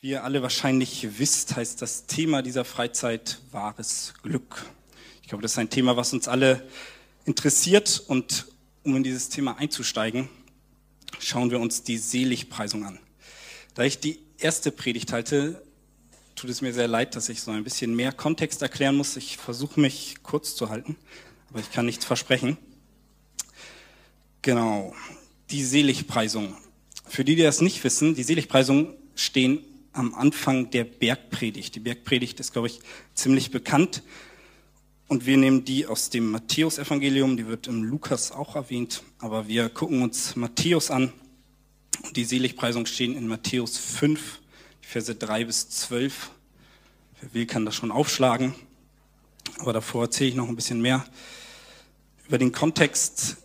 Wie ihr alle wahrscheinlich wisst, heißt das Thema dieser Freizeit wahres Glück. Ich glaube, das ist ein Thema, was uns alle interessiert. Und um in dieses Thema einzusteigen, schauen wir uns die Seligpreisung an. Da ich die erste Predigt halte, tut es mir sehr leid, dass ich so ein bisschen mehr Kontext erklären muss. Ich versuche mich kurz zu halten, aber ich kann nichts versprechen. Genau, die Seligpreisung. Für die, die das nicht wissen, die Seligpreisung stehen am Anfang der Bergpredigt. Die Bergpredigt ist, glaube ich, ziemlich bekannt. Und wir nehmen die aus dem Matthäusevangelium, die wird im Lukas auch erwähnt, aber wir gucken uns Matthäus an. Die Seligpreisung stehen in Matthäus 5, Verse 3 bis 12. Wer will, kann das schon aufschlagen. Aber davor erzähle ich noch ein bisschen mehr über den Kontext.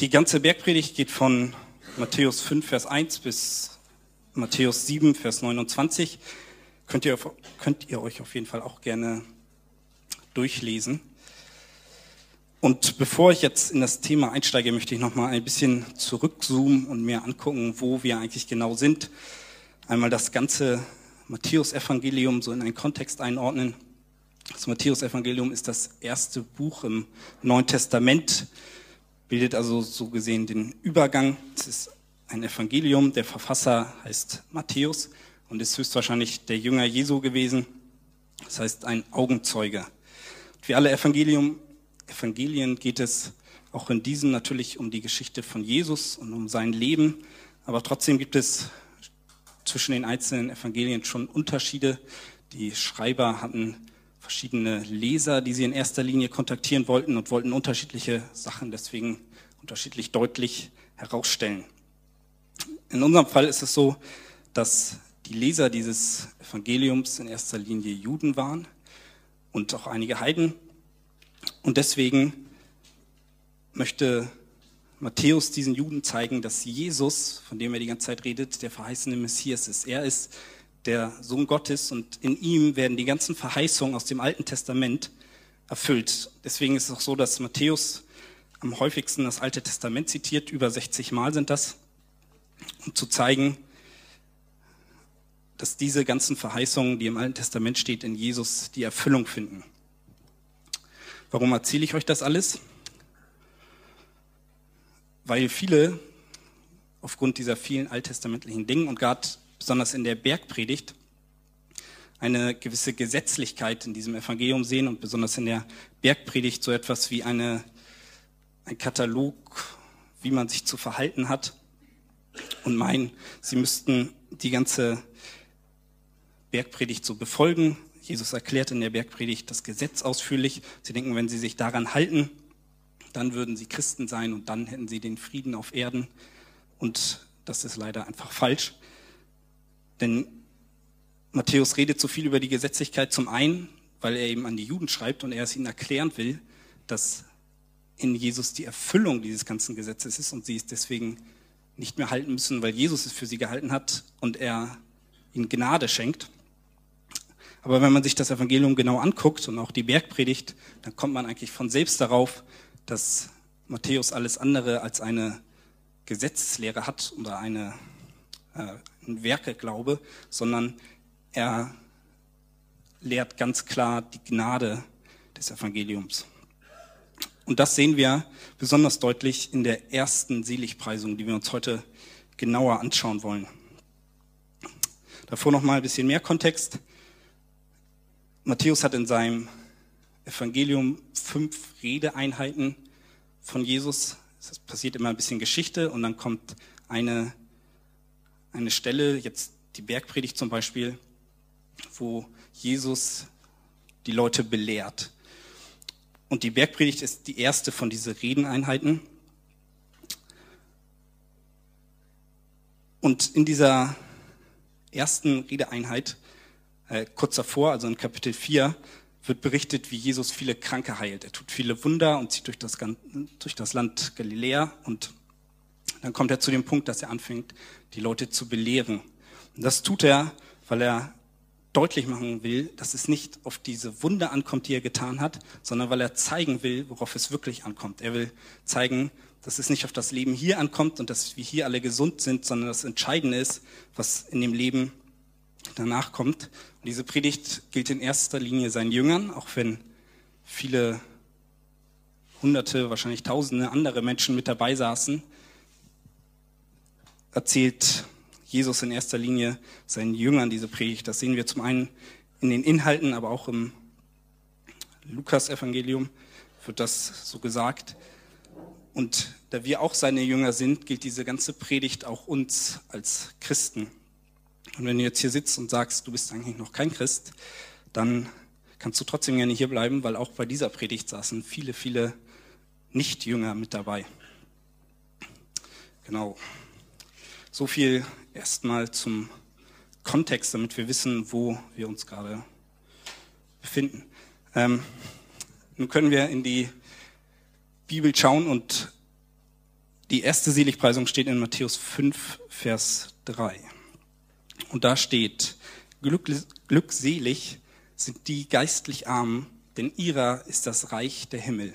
Die ganze Bergpredigt geht von Matthäus 5, Vers 1 bis Matthäus 7, Vers 29. Könnt ihr, könnt ihr euch auf jeden Fall auch gerne durchlesen. Und bevor ich jetzt in das Thema einsteige, möchte ich noch mal ein bisschen zurückzoomen und mir angucken, wo wir eigentlich genau sind. Einmal das ganze Matthäus-Evangelium so in einen Kontext einordnen. Das Matthäus-Evangelium ist das erste Buch im Neuen Testament, bildet also so gesehen den Übergang. Es ist ein Evangelium. Der Verfasser heißt Matthäus und ist höchstwahrscheinlich der Jünger Jesu gewesen. Das heißt ein Augenzeuge. Und wie alle Evangelium, Evangelien geht es auch in diesem natürlich um die Geschichte von Jesus und um sein Leben. Aber trotzdem gibt es zwischen den einzelnen Evangelien schon Unterschiede. Die Schreiber hatten verschiedene Leser, die sie in erster Linie kontaktieren wollten und wollten unterschiedliche Sachen deswegen unterschiedlich deutlich herausstellen. In unserem Fall ist es so, dass die Leser dieses Evangeliums in erster Linie Juden waren und auch einige Heiden. Und deswegen möchte Matthäus diesen Juden zeigen, dass Jesus, von dem er die ganze Zeit redet, der verheißene Messias ist. Er ist der Sohn Gottes und in ihm werden die ganzen Verheißungen aus dem Alten Testament erfüllt. Deswegen ist es auch so, dass Matthäus am häufigsten das Alte Testament zitiert, über 60 Mal sind das um zu zeigen, dass diese ganzen Verheißungen, die im Alten Testament steht, in Jesus die Erfüllung finden. Warum erzähle ich euch das alles? Weil viele aufgrund dieser vielen alttestamentlichen Dinge und gerade besonders in der Bergpredigt eine gewisse Gesetzlichkeit in diesem Evangelium sehen und besonders in der Bergpredigt so etwas wie eine, ein Katalog, wie man sich zu verhalten hat und meinen, sie müssten die ganze Bergpredigt so befolgen. Jesus erklärt in der Bergpredigt das Gesetz ausführlich. Sie denken, wenn sie sich daran halten, dann würden sie Christen sein und dann hätten sie den Frieden auf Erden. Und das ist leider einfach falsch. Denn Matthäus redet so viel über die Gesetzlichkeit zum einen, weil er eben an die Juden schreibt und er es ihnen erklären will, dass in Jesus die Erfüllung dieses ganzen Gesetzes ist und sie es deswegen nicht mehr halten müssen, weil Jesus es für sie gehalten hat und er ihnen Gnade schenkt. Aber wenn man sich das Evangelium genau anguckt und auch die Bergpredigt, dann kommt man eigentlich von selbst darauf, dass Matthäus alles andere als eine Gesetzeslehre hat oder eine, äh, ein Werkeglaube, sondern er lehrt ganz klar die Gnade des Evangeliums. Und das sehen wir besonders deutlich in der ersten Seligpreisung, die wir uns heute genauer anschauen wollen. Davor noch mal ein bisschen mehr Kontext. Matthäus hat in seinem Evangelium fünf Redeeinheiten von Jesus. Es passiert immer ein bisschen Geschichte und dann kommt eine, eine Stelle, jetzt die Bergpredigt zum Beispiel, wo Jesus die Leute belehrt. Und die Bergpredigt ist die erste von diesen Redeneinheiten. Und in dieser ersten Redeeinheit, äh, kurz davor, also in Kapitel 4, wird berichtet, wie Jesus viele Kranke heilt. Er tut viele Wunder und zieht durch das, durch das Land Galiläa. Und dann kommt er zu dem Punkt, dass er anfängt, die Leute zu belehren. Und das tut er, weil er deutlich machen will, dass es nicht auf diese Wunder ankommt, die er getan hat, sondern weil er zeigen will, worauf es wirklich ankommt. Er will zeigen, dass es nicht auf das Leben hier ankommt und dass wir hier alle gesund sind, sondern das Entscheidende ist, was in dem Leben danach kommt. Und diese Predigt gilt in erster Linie seinen Jüngern, auch wenn viele Hunderte, wahrscheinlich Tausende andere Menschen mit dabei saßen, erzählt Jesus in erster Linie seinen Jüngern diese Predigt. Das sehen wir zum einen in den Inhalten, aber auch im Lukas-Evangelium wird das so gesagt. Und da wir auch seine Jünger sind, gilt diese ganze Predigt auch uns als Christen. Und wenn du jetzt hier sitzt und sagst, du bist eigentlich noch kein Christ, dann kannst du trotzdem gerne hier bleiben, weil auch bei dieser Predigt saßen viele, viele Nicht-Jünger mit dabei. Genau. So viel erstmal zum Kontext, damit wir wissen, wo wir uns gerade befinden. Ähm, nun können wir in die Bibel schauen und die erste Seligpreisung steht in Matthäus 5, Vers 3. Und da steht, glückselig sind die geistlich Armen, denn ihrer ist das Reich der Himmel.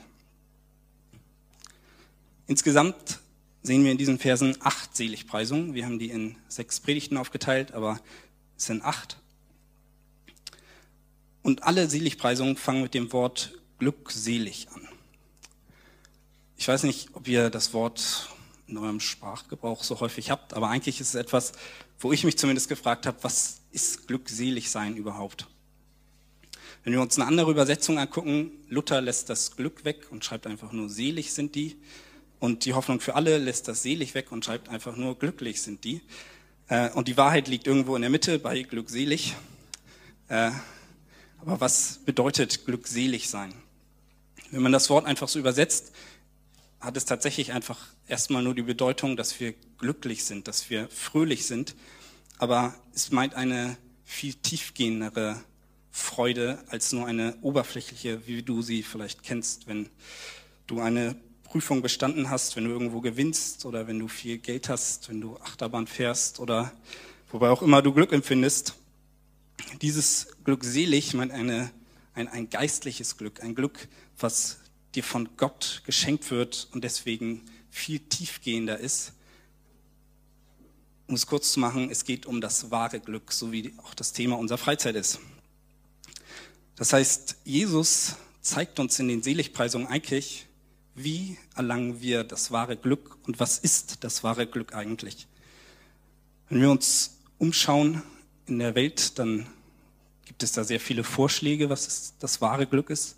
Insgesamt sehen wir in diesen Versen acht Seligpreisungen. Wir haben die in sechs Predigten aufgeteilt, aber es sind acht. Und alle Seligpreisungen fangen mit dem Wort glückselig an. Ich weiß nicht, ob ihr das Wort in eurem Sprachgebrauch so häufig habt, aber eigentlich ist es etwas, wo ich mich zumindest gefragt habe, was ist glückselig sein überhaupt? Wenn wir uns eine andere Übersetzung angucken, Luther lässt das Glück weg und schreibt einfach nur selig sind die. Und die Hoffnung für alle lässt das selig weg und schreibt einfach nur glücklich sind die. Äh, und die Wahrheit liegt irgendwo in der Mitte bei glückselig. Äh, aber was bedeutet glückselig sein? Wenn man das Wort einfach so übersetzt, hat es tatsächlich einfach erstmal nur die Bedeutung, dass wir glücklich sind, dass wir fröhlich sind. Aber es meint eine viel tiefgehendere Freude als nur eine oberflächliche, wie du sie vielleicht kennst, wenn du eine Prüfung bestanden hast, wenn du irgendwo gewinnst oder wenn du viel Geld hast, wenn du Achterbahn fährst oder wobei auch immer du Glück empfindest. Dieses glückselig meint eine, ein, ein geistliches Glück, ein Glück, was dir von Gott geschenkt wird und deswegen viel tiefgehender ist. Um es kurz zu machen, es geht um das wahre Glück, so wie auch das Thema unserer Freizeit ist. Das heißt, Jesus zeigt uns in den Seligpreisungen eigentlich, wie erlangen wir das wahre Glück und was ist das wahre Glück eigentlich? Wenn wir uns umschauen in der Welt, dann gibt es da sehr viele Vorschläge, was das wahre Glück ist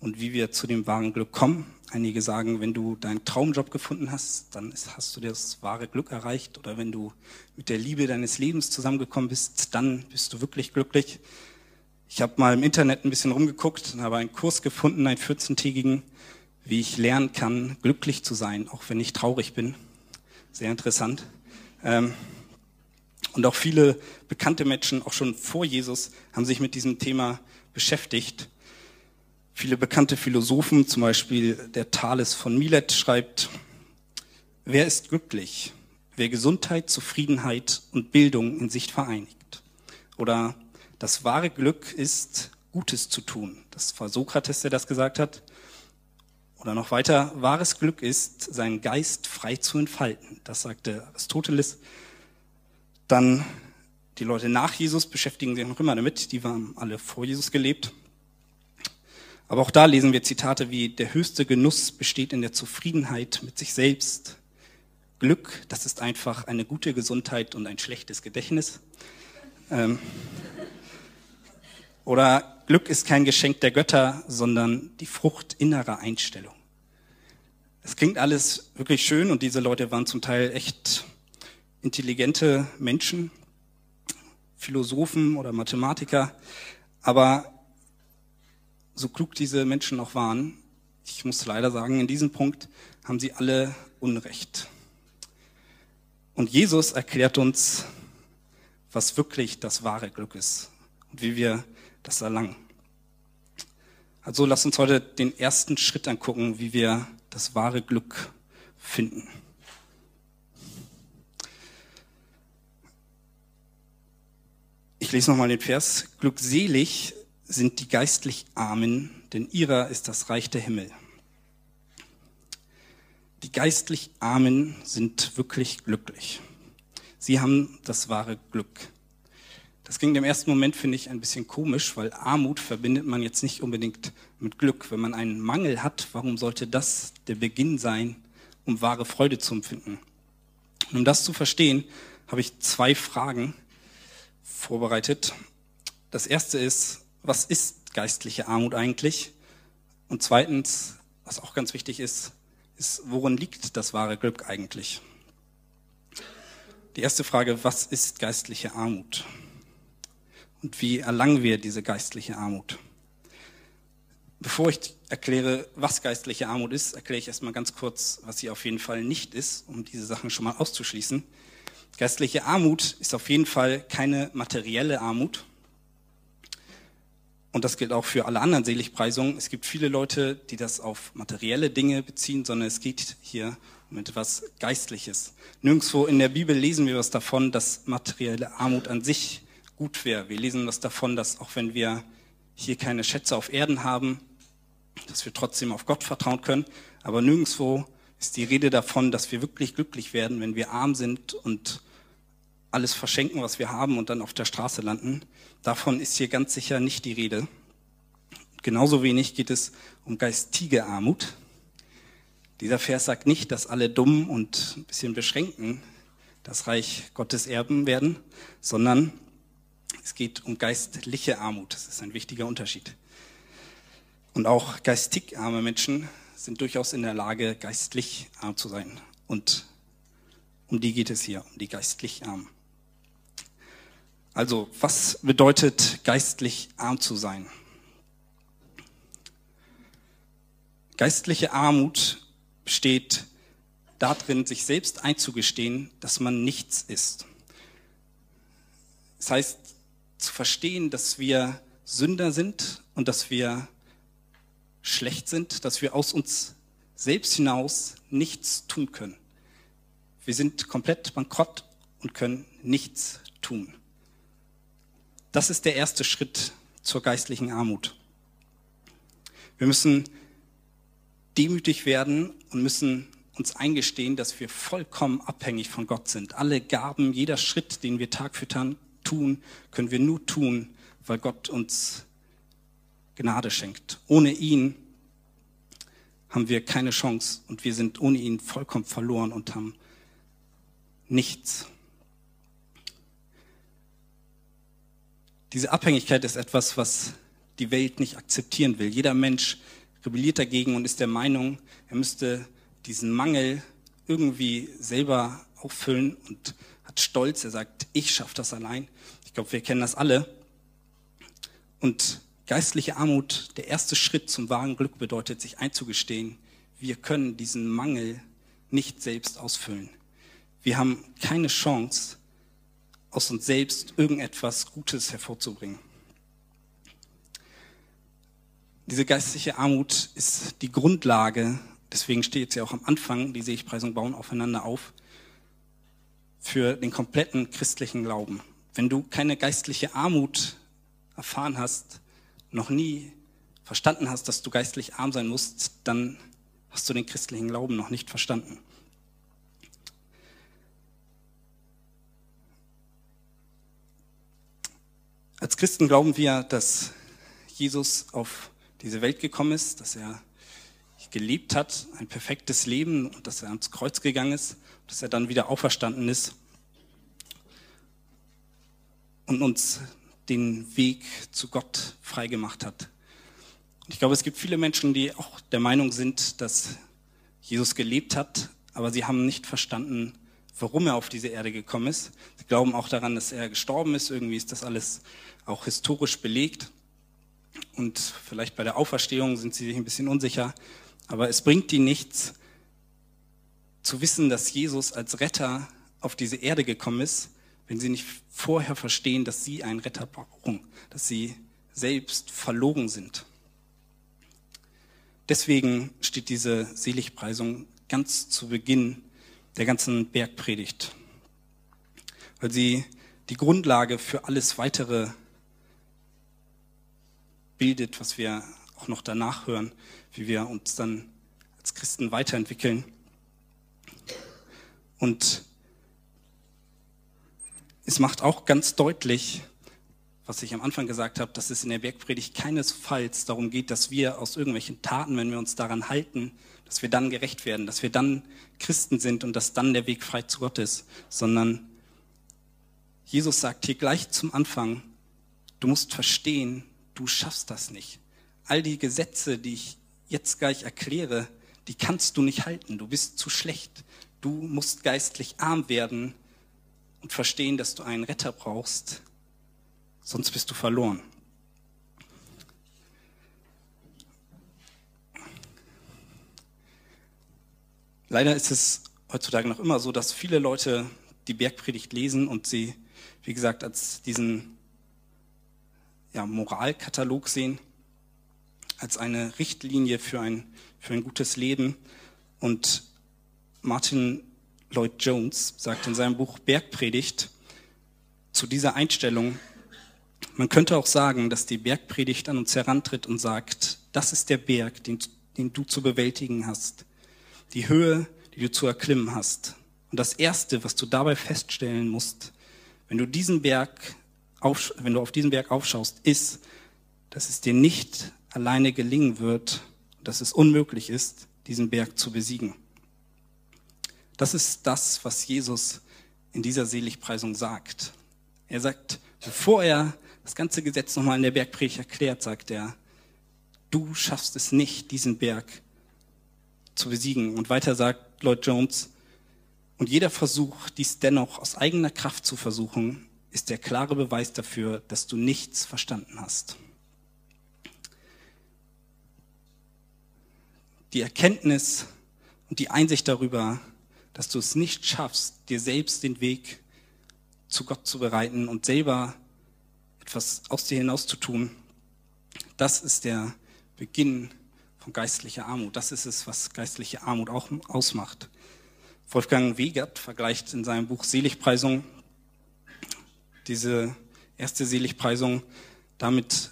und wie wir zu dem wahren Glück kommen. Einige sagen, wenn du deinen Traumjob gefunden hast, dann hast du das wahre Glück erreicht. Oder wenn du mit der Liebe deines Lebens zusammengekommen bist, dann bist du wirklich glücklich. Ich habe mal im Internet ein bisschen rumgeguckt und habe einen Kurs gefunden, einen 14-tägigen, wie ich lernen kann, glücklich zu sein, auch wenn ich traurig bin. Sehr interessant. Ähm, und auch viele bekannte Menschen, auch schon vor Jesus, haben sich mit diesem Thema beschäftigt. Viele bekannte Philosophen, zum Beispiel der Thales von Milet, schreibt, wer ist glücklich? Wer Gesundheit, Zufriedenheit und Bildung in sich vereinigt. Oder das wahre Glück ist, Gutes zu tun. Das war Sokrates, der das gesagt hat. Oder noch weiter, wahres Glück ist, seinen Geist frei zu entfalten. Das sagte Aristoteles. Dann die Leute nach Jesus beschäftigen sich noch immer damit. Die waren alle vor Jesus gelebt. Aber auch da lesen wir Zitate wie, der höchste Genuss besteht in der Zufriedenheit mit sich selbst. Glück, das ist einfach eine gute Gesundheit und ein schlechtes Gedächtnis. Ähm, oder Glück ist kein Geschenk der Götter, sondern die Frucht innerer Einstellung. Es klingt alles wirklich schön und diese Leute waren zum Teil echt intelligente Menschen, Philosophen oder Mathematiker, aber so klug diese Menschen auch waren, ich muss leider sagen, in diesem Punkt haben sie alle Unrecht. Und Jesus erklärt uns, was wirklich das wahre Glück ist und wie wir das erlangen. Also lass uns heute den ersten Schritt angucken, wie wir das wahre Glück finden. Ich lese nochmal den Vers. Glückselig sind die geistlich Armen, denn ihrer ist das Reich der Himmel. Die geistlich Armen sind wirklich glücklich. Sie haben das wahre Glück. Das klingt im ersten Moment, finde ich, ein bisschen komisch, weil Armut verbindet man jetzt nicht unbedingt mit Glück. Wenn man einen Mangel hat, warum sollte das der Beginn sein, um wahre Freude zu empfinden? Und um das zu verstehen, habe ich zwei Fragen vorbereitet. Das erste ist, was ist geistliche Armut eigentlich? Und zweitens, was auch ganz wichtig ist, ist, worin liegt das wahre Glück eigentlich? Die erste Frage, was ist geistliche Armut? Und wie erlangen wir diese geistliche Armut? Bevor ich erkläre, was geistliche Armut ist, erkläre ich erstmal ganz kurz, was sie auf jeden Fall nicht ist, um diese Sachen schon mal auszuschließen. Geistliche Armut ist auf jeden Fall keine materielle Armut. Und das gilt auch für alle anderen Seligpreisungen. Es gibt viele Leute, die das auf materielle Dinge beziehen, sondern es geht hier um etwas Geistliches. Nirgendwo in der Bibel lesen wir was davon, dass materielle Armut an sich gut wäre. Wir lesen was davon, dass auch wenn wir hier keine Schätze auf Erden haben, dass wir trotzdem auf Gott vertrauen können. Aber nirgendwo ist die Rede davon, dass wir wirklich glücklich werden, wenn wir arm sind und alles verschenken, was wir haben und dann auf der Straße landen. Davon ist hier ganz sicher nicht die Rede. Genauso wenig geht es um geistige Armut. Dieser Vers sagt nicht, dass alle Dummen und ein bisschen Beschränkten das Reich Gottes erben werden, sondern es geht um geistliche Armut. Das ist ein wichtiger Unterschied. Und auch geistig arme Menschen sind durchaus in der Lage, geistlich arm zu sein. Und um die geht es hier, um die geistlich Armen. Also, was bedeutet geistlich arm zu sein? Geistliche Armut besteht darin, sich selbst einzugestehen, dass man nichts ist. Das heißt, zu verstehen, dass wir Sünder sind und dass wir schlecht sind, dass wir aus uns selbst hinaus nichts tun können. Wir sind komplett bankrott und können nichts tun. Das ist der erste Schritt zur geistlichen Armut. Wir müssen demütig werden und müssen uns eingestehen, dass wir vollkommen abhängig von Gott sind. Alle Gaben, jeder Schritt, den wir Tag für Tag tun, können wir nur tun, weil Gott uns Gnade schenkt. Ohne ihn haben wir keine Chance und wir sind ohne ihn vollkommen verloren und haben nichts. Diese Abhängigkeit ist etwas, was die Welt nicht akzeptieren will. Jeder Mensch rebelliert dagegen und ist der Meinung, er müsste diesen Mangel irgendwie selber auffüllen und hat Stolz. Er sagt, ich schaffe das allein. Ich glaube, wir kennen das alle. Und geistliche Armut, der erste Schritt zum wahren Glück bedeutet, sich einzugestehen, wir können diesen Mangel nicht selbst ausfüllen. Wir haben keine Chance, aus uns selbst irgendetwas Gutes hervorzubringen. Diese geistliche Armut ist die Grundlage, deswegen steht sie auch am Anfang, die Seligpreisung bauen aufeinander auf, für den kompletten christlichen Glauben. Wenn du keine geistliche Armut erfahren hast, noch nie verstanden hast, dass du geistlich arm sein musst, dann hast du den christlichen Glauben noch nicht verstanden. Als Christen glauben wir, dass Jesus auf diese Welt gekommen ist, dass er gelebt hat, ein perfektes Leben und dass er ans Kreuz gegangen ist, dass er dann wieder auferstanden ist und uns den Weg zu Gott freigemacht hat. Ich glaube, es gibt viele Menschen, die auch der Meinung sind, dass Jesus gelebt hat, aber sie haben nicht verstanden, warum er auf diese Erde gekommen ist. Sie glauben auch daran, dass er gestorben ist. Irgendwie ist das alles auch historisch belegt. Und vielleicht bei der Auferstehung sind sie sich ein bisschen unsicher. Aber es bringt ihnen nichts, zu wissen, dass Jesus als Retter auf diese Erde gekommen ist, wenn sie nicht vorher verstehen, dass sie einen Retter brauchen, dass sie selbst verlogen sind. Deswegen steht diese Seligpreisung ganz zu Beginn der ganzen Bergpredigt, weil sie die Grundlage für alles weitere bildet, was wir auch noch danach hören, wie wir uns dann als Christen weiterentwickeln. Und es macht auch ganz deutlich, was ich am Anfang gesagt habe, dass es in der Bergpredigt keinesfalls darum geht, dass wir aus irgendwelchen Taten, wenn wir uns daran halten, dass wir dann gerecht werden, dass wir dann Christen sind und dass dann der Weg frei zu Gott ist, sondern Jesus sagt hier gleich zum Anfang, du musst verstehen, du schaffst das nicht. All die Gesetze, die ich jetzt gleich erkläre, die kannst du nicht halten. Du bist zu schlecht. Du musst geistlich arm werden und verstehen, dass du einen Retter brauchst, sonst bist du verloren. Leider ist es heutzutage noch immer so, dass viele Leute die Bergpredigt lesen und sie, wie gesagt, als diesen ja, Moralkatalog sehen, als eine Richtlinie für ein, für ein gutes Leben. Und Martin Lloyd Jones sagt in seinem Buch Bergpredigt zu dieser Einstellung, man könnte auch sagen, dass die Bergpredigt an uns herantritt und sagt, das ist der Berg, den, den du zu bewältigen hast, die Höhe, die du zu erklimmen hast. Und das Erste, was du dabei feststellen musst, wenn du diesen Berg auf, wenn du auf diesen Berg aufschaust, ist, dass es dir nicht alleine gelingen wird, dass es unmöglich ist, diesen Berg zu besiegen. Das ist das, was Jesus in dieser Seligpreisung sagt. Er sagt, bevor er das ganze Gesetz nochmal in der Bergpredigt erklärt, sagt er, du schaffst es nicht, diesen Berg zu besiegen. Und weiter sagt Lloyd Jones, und jeder Versuch, dies dennoch aus eigener Kraft zu versuchen, ist der klare Beweis dafür, dass du nichts verstanden hast. Die Erkenntnis und die Einsicht darüber, dass du es nicht schaffst, dir selbst den Weg zu Gott zu bereiten und selber etwas aus dir hinaus zu tun, das ist der Beginn von geistlicher Armut. Das ist es, was geistliche Armut auch ausmacht. Wolfgang Wegert vergleicht in seinem Buch Seligpreisung diese erste Seligpreisung damit,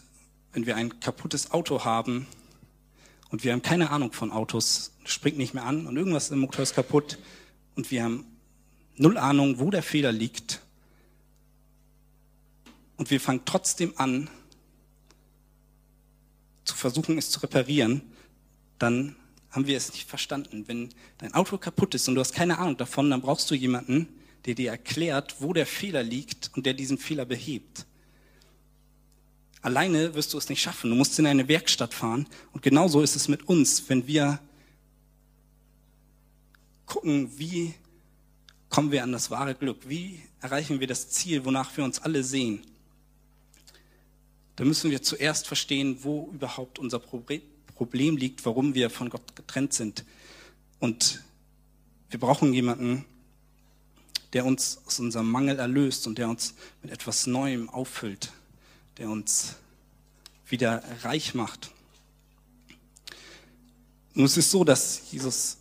wenn wir ein kaputtes Auto haben und wir haben keine Ahnung von Autos, springt nicht mehr an und irgendwas im Motor ist kaputt und wir haben null Ahnung, wo der Fehler liegt und wir fangen trotzdem an zu versuchen, es zu reparieren, dann haben wir es nicht verstanden. Wenn dein Auto kaputt ist und du hast keine Ahnung davon, dann brauchst du jemanden, der dir erklärt, wo der Fehler liegt und der diesen Fehler behebt. Alleine wirst du es nicht schaffen. Du musst in eine Werkstatt fahren. Und genauso ist es mit uns, wenn wir gucken, wie kommen wir an das wahre Glück? Wie erreichen wir das Ziel, wonach wir uns alle sehen? Da müssen wir zuerst verstehen, wo überhaupt unser Problem liegt, warum wir von Gott getrennt sind. Und wir brauchen jemanden, der uns aus unserem Mangel erlöst und der uns mit etwas Neuem auffüllt, der uns wieder reich macht. Nun es ist so, dass Jesus,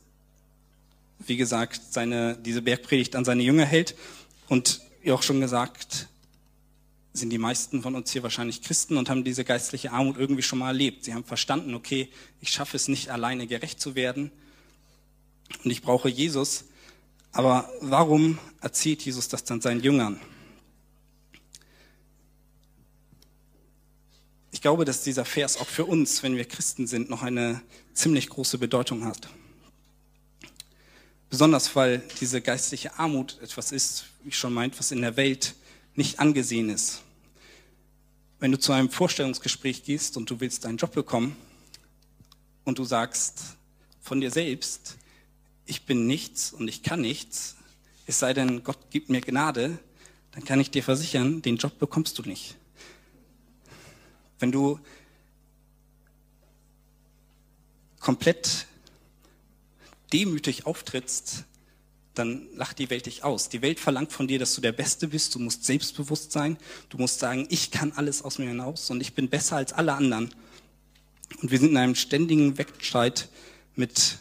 wie gesagt, seine, diese Bergpredigt an seine Jünger hält und wie auch schon gesagt, sind die meisten von uns hier wahrscheinlich Christen und haben diese geistliche Armut irgendwie schon mal erlebt. Sie haben verstanden, okay, ich schaffe es nicht alleine gerecht zu werden und ich brauche Jesus, aber warum erzählt Jesus das dann seinen Jüngern? Ich glaube, dass dieser Vers auch für uns, wenn wir Christen sind, noch eine ziemlich große Bedeutung hat. Besonders weil diese geistliche Armut etwas ist, wie ich schon meint, was in der Welt nicht angesehen ist. Wenn du zu einem Vorstellungsgespräch gehst und du willst einen Job bekommen und du sagst von dir selbst, ich bin nichts und ich kann nichts, es sei denn, Gott gibt mir Gnade, dann kann ich dir versichern, den Job bekommst du nicht. Wenn du komplett demütig auftrittst, dann lacht die Welt dich aus. Die Welt verlangt von dir, dass du der Beste bist. Du musst selbstbewusst sein. Du musst sagen, ich kann alles aus mir hinaus und ich bin besser als alle anderen. Und wir sind in einem ständigen Wettstreit mit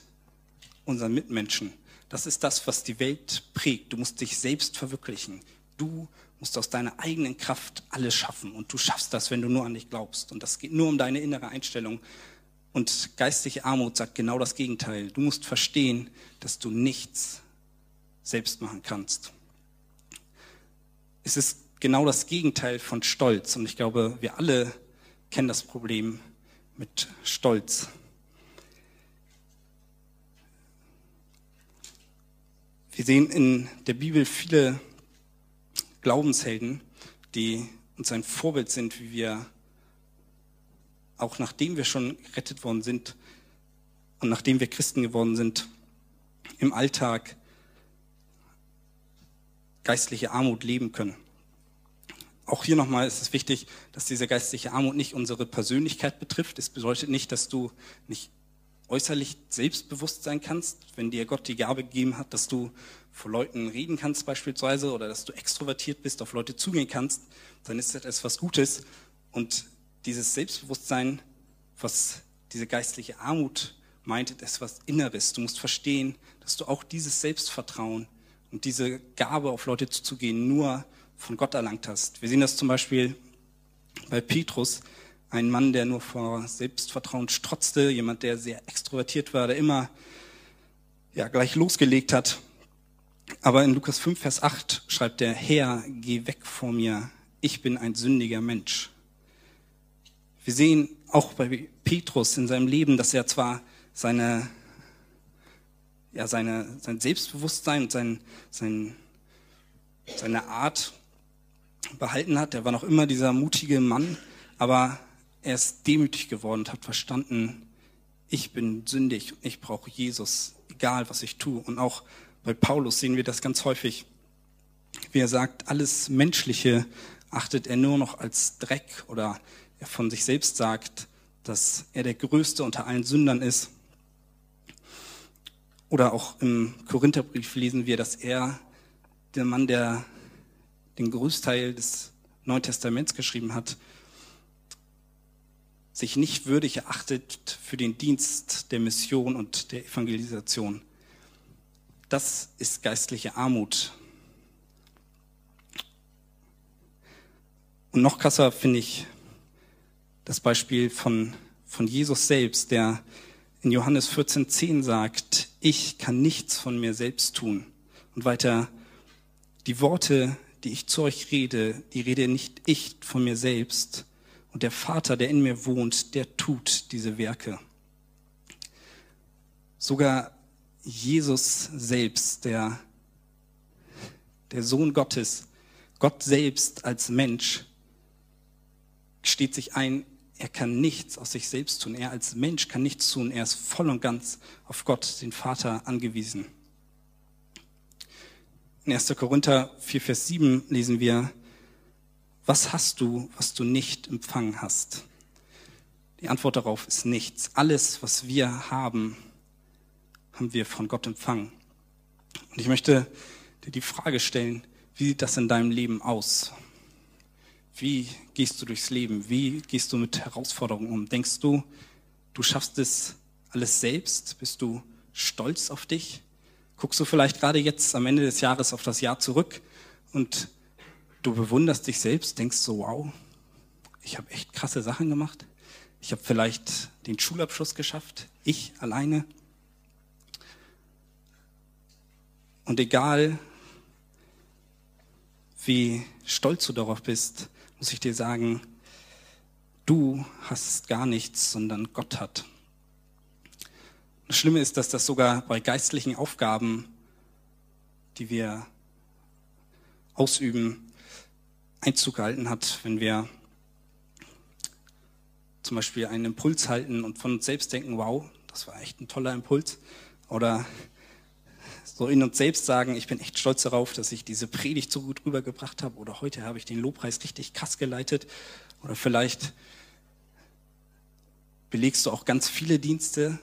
unseren Mitmenschen. Das ist das, was die Welt prägt. Du musst dich selbst verwirklichen. Du musst aus deiner eigenen Kraft alles schaffen. Und du schaffst das, wenn du nur an dich glaubst. Und das geht nur um deine innere Einstellung. Und geistliche Armut sagt genau das Gegenteil. Du musst verstehen, dass du nichts selbst machen kannst. Es ist genau das Gegenteil von Stolz. Und ich glaube, wir alle kennen das Problem mit Stolz. Wir sehen in der Bibel viele Glaubenshelden, die uns ein Vorbild sind, wie wir, auch nachdem wir schon gerettet worden sind und nachdem wir Christen geworden sind, im Alltag geistliche Armut leben können. Auch hier nochmal ist es wichtig, dass diese geistliche Armut nicht unsere Persönlichkeit betrifft. Es bedeutet nicht, dass du nicht äußerlich selbstbewusst sein kannst, wenn dir Gott die Gabe gegeben hat, dass du vor Leuten reden kannst beispielsweise oder dass du extrovertiert bist, auf Leute zugehen kannst, dann ist das etwas Gutes. Und dieses Selbstbewusstsein, was diese geistliche Armut meint, ist etwas Inneres. Du musst verstehen, dass du auch dieses Selbstvertrauen und diese Gabe, auf Leute zuzugehen, nur von Gott erlangt hast. Wir sehen das zum Beispiel bei Petrus, ein Mann, der nur vor Selbstvertrauen strotzte, jemand, der sehr extrovertiert war, der immer ja, gleich losgelegt hat. Aber in Lukas 5, Vers 8 schreibt der Herr, geh weg vor mir, ich bin ein sündiger Mensch. Wir sehen auch bei Petrus in seinem Leben, dass er zwar seine, ja, seine, sein Selbstbewusstsein und sein, sein, seine Art behalten hat. Er war noch immer dieser mutige Mann, aber er ist demütig geworden und hat verstanden, ich bin sündig und ich brauche Jesus, egal was ich tue. Und auch bei Paulus sehen wir das ganz häufig, wie er sagt, alles Menschliche achtet er nur noch als Dreck oder er von sich selbst sagt, dass er der Größte unter allen Sündern ist. Oder auch im Korintherbrief lesen wir, dass er, der Mann, der den Großteil des Neuen Testaments geschrieben hat, sich nicht würdig erachtet für den Dienst der Mission und der Evangelisation. Das ist geistliche Armut. Und noch krasser finde ich das Beispiel von, von Jesus selbst, der in Johannes 14,10 sagt, ich kann nichts von mir selbst tun. Und weiter, die Worte, die ich zu euch rede, die rede nicht ich von mir selbst. Und der Vater, der in mir wohnt, der tut diese Werke. Sogar Jesus selbst, der, der Sohn Gottes, Gott selbst als Mensch, steht sich ein, er kann nichts aus sich selbst tun. Er als Mensch kann nichts tun. Er ist voll und ganz auf Gott, den Vater, angewiesen. In 1. Korinther 4, Vers 7 lesen wir, was hast du, was du nicht empfangen hast? Die Antwort darauf ist nichts. Alles, was wir haben, haben wir von Gott empfangen. Und ich möchte dir die Frage stellen, wie sieht das in deinem Leben aus? Wie gehst du durchs Leben? Wie gehst du mit Herausforderungen um? Denkst du, du schaffst es alles selbst? Bist du stolz auf dich? Guckst du vielleicht gerade jetzt am Ende des Jahres auf das Jahr zurück und du bewunderst dich selbst, denkst so, wow, ich habe echt krasse Sachen gemacht. Ich habe vielleicht den Schulabschluss geschafft, ich alleine. Und egal, wie stolz du darauf bist, muss ich dir sagen, du hast gar nichts, sondern Gott hat. Das Schlimme ist, dass das sogar bei geistlichen Aufgaben, die wir ausüben, Einzug gehalten hat, wenn wir zum Beispiel einen Impuls halten und von uns selbst denken, wow, das war echt ein toller Impuls. Oder so in uns selbst sagen, ich bin echt stolz darauf, dass ich diese Predigt so gut rübergebracht habe oder heute habe ich den Lobpreis richtig krass geleitet oder vielleicht belegst du auch ganz viele Dienste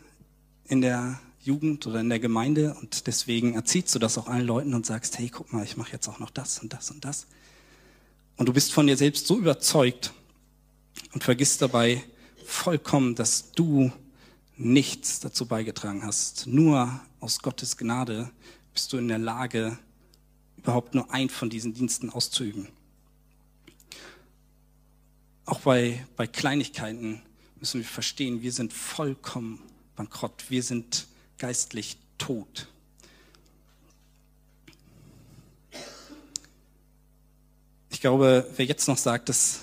in der Jugend oder in der Gemeinde und deswegen erzählst du das auch allen Leuten und sagst, hey, guck mal, ich mache jetzt auch noch das und das und das. Und du bist von dir selbst so überzeugt und vergisst dabei vollkommen, dass du nichts dazu beigetragen hast. Nur aus Gottes Gnade bist du in der Lage, überhaupt nur ein von diesen Diensten auszuüben. Auch bei, bei Kleinigkeiten müssen wir verstehen, wir sind vollkommen bankrott. Wir sind geistlich tot. Ich glaube, wer jetzt noch sagt, dass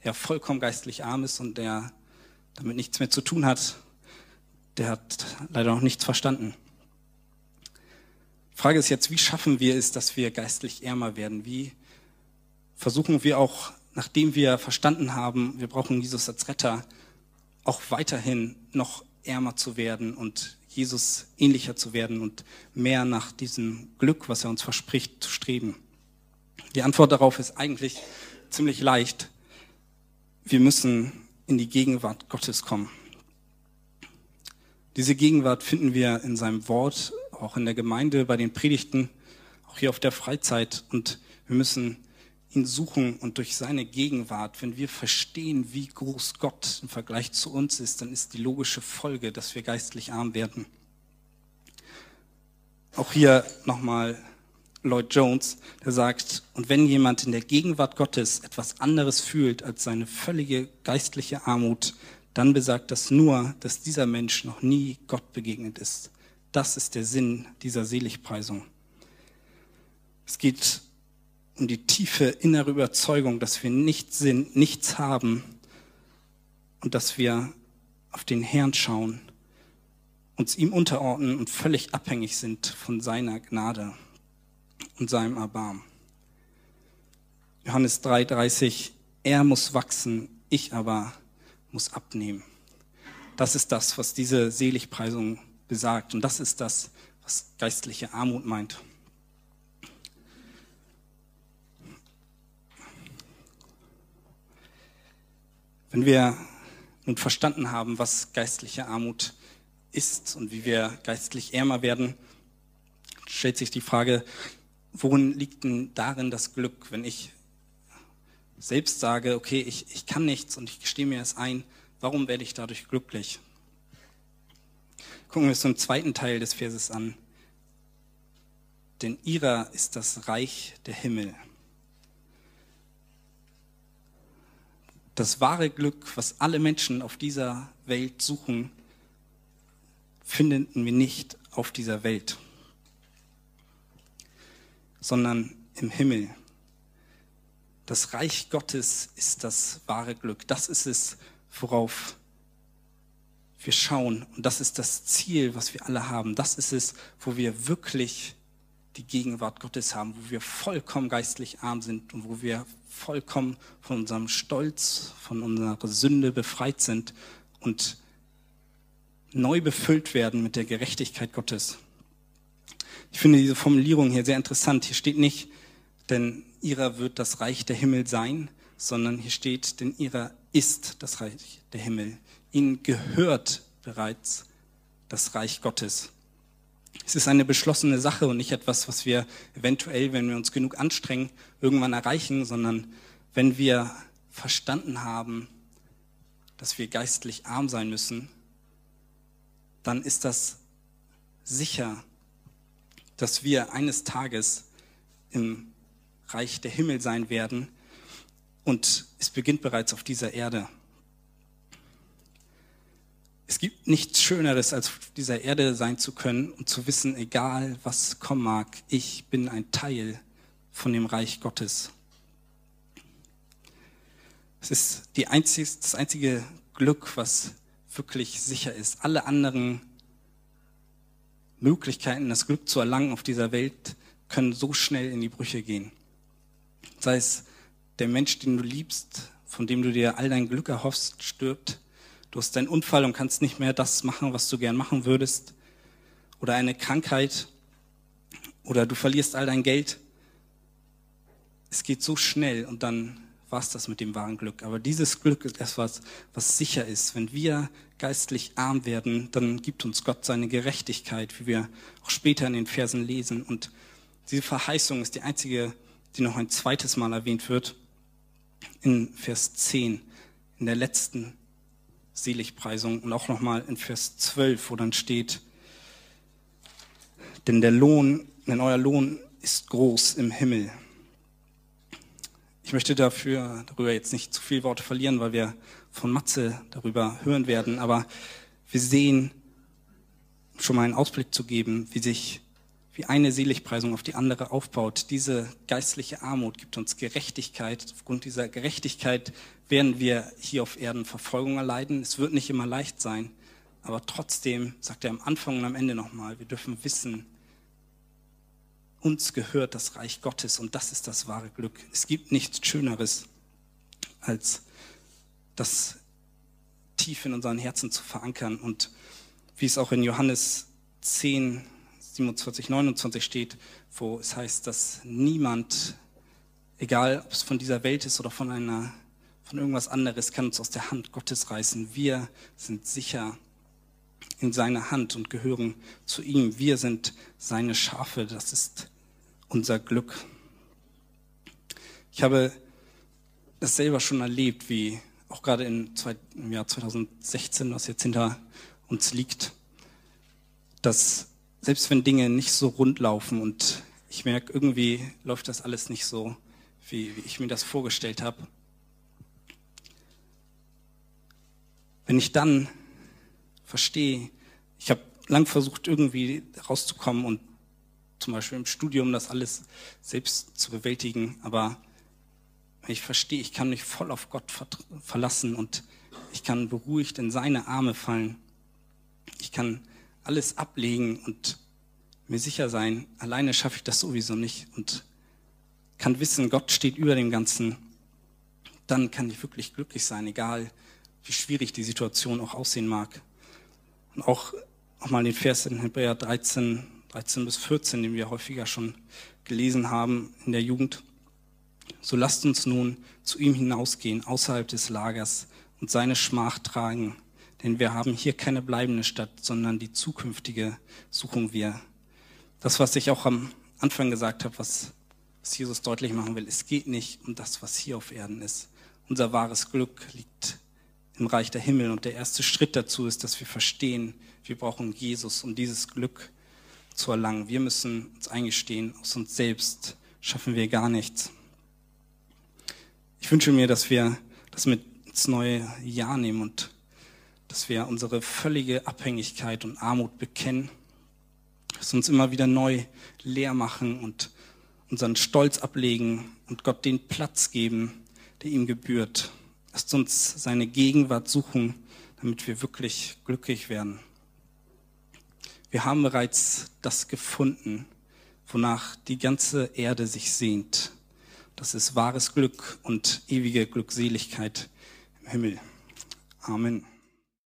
er vollkommen geistlich arm ist und der damit nichts mehr zu tun hat, der hat leider noch nichts verstanden. Frage ist jetzt, wie schaffen wir es, dass wir geistlich ärmer werden? Wie versuchen wir auch, nachdem wir verstanden haben, wir brauchen Jesus als Retter, auch weiterhin noch ärmer zu werden und Jesus ähnlicher zu werden und mehr nach diesem Glück, was er uns verspricht, zu streben? Die Antwort darauf ist eigentlich ziemlich leicht. Wir müssen in die Gegenwart Gottes kommen. Diese Gegenwart finden wir in seinem Wort, auch in der Gemeinde, bei den Predigten, auch hier auf der Freizeit. Und wir müssen ihn suchen und durch seine Gegenwart, wenn wir verstehen, wie groß Gott im Vergleich zu uns ist, dann ist die logische Folge, dass wir geistlich arm werden. Auch hier nochmal Lloyd Jones, der sagt, und wenn jemand in der Gegenwart Gottes etwas anderes fühlt als seine völlige geistliche Armut, dann besagt das nur, dass dieser Mensch noch nie Gott begegnet ist. Das ist der Sinn dieser Seligpreisung. Es geht um die tiefe innere Überzeugung, dass wir nichts sind, nichts haben und dass wir auf den Herrn schauen, uns ihm unterordnen und völlig abhängig sind von seiner Gnade und seinem Erbarmen. Johannes 3:30, er muss wachsen, ich aber muss abnehmen. Das ist das, was diese Seligpreisung besagt. Und das ist das, was geistliche Armut meint. Wenn wir nun verstanden haben, was geistliche Armut ist und wie wir geistlich ärmer werden, stellt sich die Frage, worin liegt denn darin das Glück, wenn ich selbst sage, okay, ich, ich kann nichts und ich gestehe mir es ein, warum werde ich dadurch glücklich? Gucken wir uns zum zweiten Teil des Verses an. Denn ihrer ist das Reich der Himmel. Das wahre Glück, was alle Menschen auf dieser Welt suchen, finden wir nicht auf dieser Welt, sondern im Himmel. Das Reich Gottes ist das wahre Glück. Das ist es, worauf wir schauen. Und das ist das Ziel, was wir alle haben. Das ist es, wo wir wirklich die Gegenwart Gottes haben, wo wir vollkommen geistlich arm sind und wo wir vollkommen von unserem Stolz, von unserer Sünde befreit sind und neu befüllt werden mit der Gerechtigkeit Gottes. Ich finde diese Formulierung hier sehr interessant. Hier steht nicht, denn ihrer wird das Reich der Himmel sein, sondern hier steht, denn ihrer ist das Reich der Himmel. Ihnen gehört bereits das Reich Gottes. Es ist eine beschlossene Sache und nicht etwas, was wir eventuell, wenn wir uns genug anstrengen, irgendwann erreichen, sondern wenn wir verstanden haben, dass wir geistlich arm sein müssen, dann ist das sicher, dass wir eines Tages im Reich der Himmel sein werden. Und es beginnt bereits auf dieser Erde. Es gibt nichts Schöneres, als auf dieser Erde sein zu können und zu wissen, egal was kommen mag, ich bin ein Teil von dem Reich Gottes. Es ist einzige, das einzige Glück, was wirklich sicher ist. Alle anderen Möglichkeiten, das Glück zu erlangen auf dieser Welt, können so schnell in die Brüche gehen. Sei es der Mensch, den du liebst, von dem du dir all dein Glück erhoffst, stirbt. Du hast einen Unfall und kannst nicht mehr das machen, was du gern machen würdest. Oder eine Krankheit. Oder du verlierst all dein Geld. Es geht so schnell und dann war es das mit dem wahren Glück. Aber dieses Glück ist etwas, was sicher ist. Wenn wir geistlich arm werden, dann gibt uns Gott seine Gerechtigkeit, wie wir auch später in den Versen lesen. Und diese Verheißung ist die einzige die noch ein zweites Mal erwähnt wird, in Vers 10, in der letzten Seligpreisung und auch nochmal in Vers 12, wo dann steht, denn der Lohn, denn euer Lohn ist groß im Himmel. Ich möchte dafür, darüber jetzt nicht zu viele Worte verlieren, weil wir von Matze darüber hören werden, aber wir sehen, schon mal einen Ausblick zu geben, wie sich wie eine Seligpreisung auf die andere aufbaut. Diese geistliche Armut gibt uns Gerechtigkeit. Aufgrund dieser Gerechtigkeit werden wir hier auf Erden Verfolgung erleiden. Es wird nicht immer leicht sein, aber trotzdem sagt er am Anfang und am Ende nochmal, wir dürfen wissen, uns gehört das Reich Gottes und das ist das wahre Glück. Es gibt nichts Schöneres, als das tief in unseren Herzen zu verankern und wie es auch in Johannes 10, 27, 29 steht, wo es heißt, dass niemand, egal ob es von dieser Welt ist oder von einer, von irgendwas anderes, kann uns aus der Hand Gottes reißen. Wir sind sicher in seiner Hand und gehören zu ihm. Wir sind seine Schafe. Das ist unser Glück. Ich habe das selber schon erlebt, wie auch gerade im Jahr 2016, was jetzt hinter uns liegt, dass selbst wenn Dinge nicht so rund laufen und ich merke, irgendwie läuft das alles nicht so, wie, wie ich mir das vorgestellt habe, wenn ich dann verstehe, ich habe lang versucht, irgendwie rauszukommen und zum Beispiel im Studium das alles selbst zu bewältigen, aber wenn ich verstehe, ich kann mich voll auf Gott verlassen und ich kann beruhigt in seine Arme fallen. Ich kann alles ablegen und mir sicher sein, alleine schaffe ich das sowieso nicht und kann wissen, Gott steht über dem Ganzen, dann kann ich wirklich glücklich sein, egal wie schwierig die Situation auch aussehen mag. Und auch, auch mal den Vers in Hebräer 13, 13 bis 14, den wir häufiger schon gelesen haben in der Jugend. So lasst uns nun zu ihm hinausgehen, außerhalb des Lagers und seine Schmach tragen denn wir haben hier keine bleibende Stadt, sondern die zukünftige suchen wir. Das, was ich auch am Anfang gesagt habe, was, was Jesus deutlich machen will, es geht nicht um das, was hier auf Erden ist. Unser wahres Glück liegt im Reich der Himmel und der erste Schritt dazu ist, dass wir verstehen, wir brauchen Jesus, um dieses Glück zu erlangen. Wir müssen uns eingestehen, aus uns selbst schaffen wir gar nichts. Ich wünsche mir, dass wir das mit ins neue Jahr nehmen und dass wir unsere völlige Abhängigkeit und Armut bekennen, dass uns immer wieder neu leer machen und unseren Stolz ablegen und Gott den Platz geben, der ihm gebührt. Lasst uns seine Gegenwart suchen, damit wir wirklich glücklich werden. Wir haben bereits das gefunden, wonach die ganze Erde sich sehnt. Das ist wahres Glück und ewige Glückseligkeit im Himmel. Amen.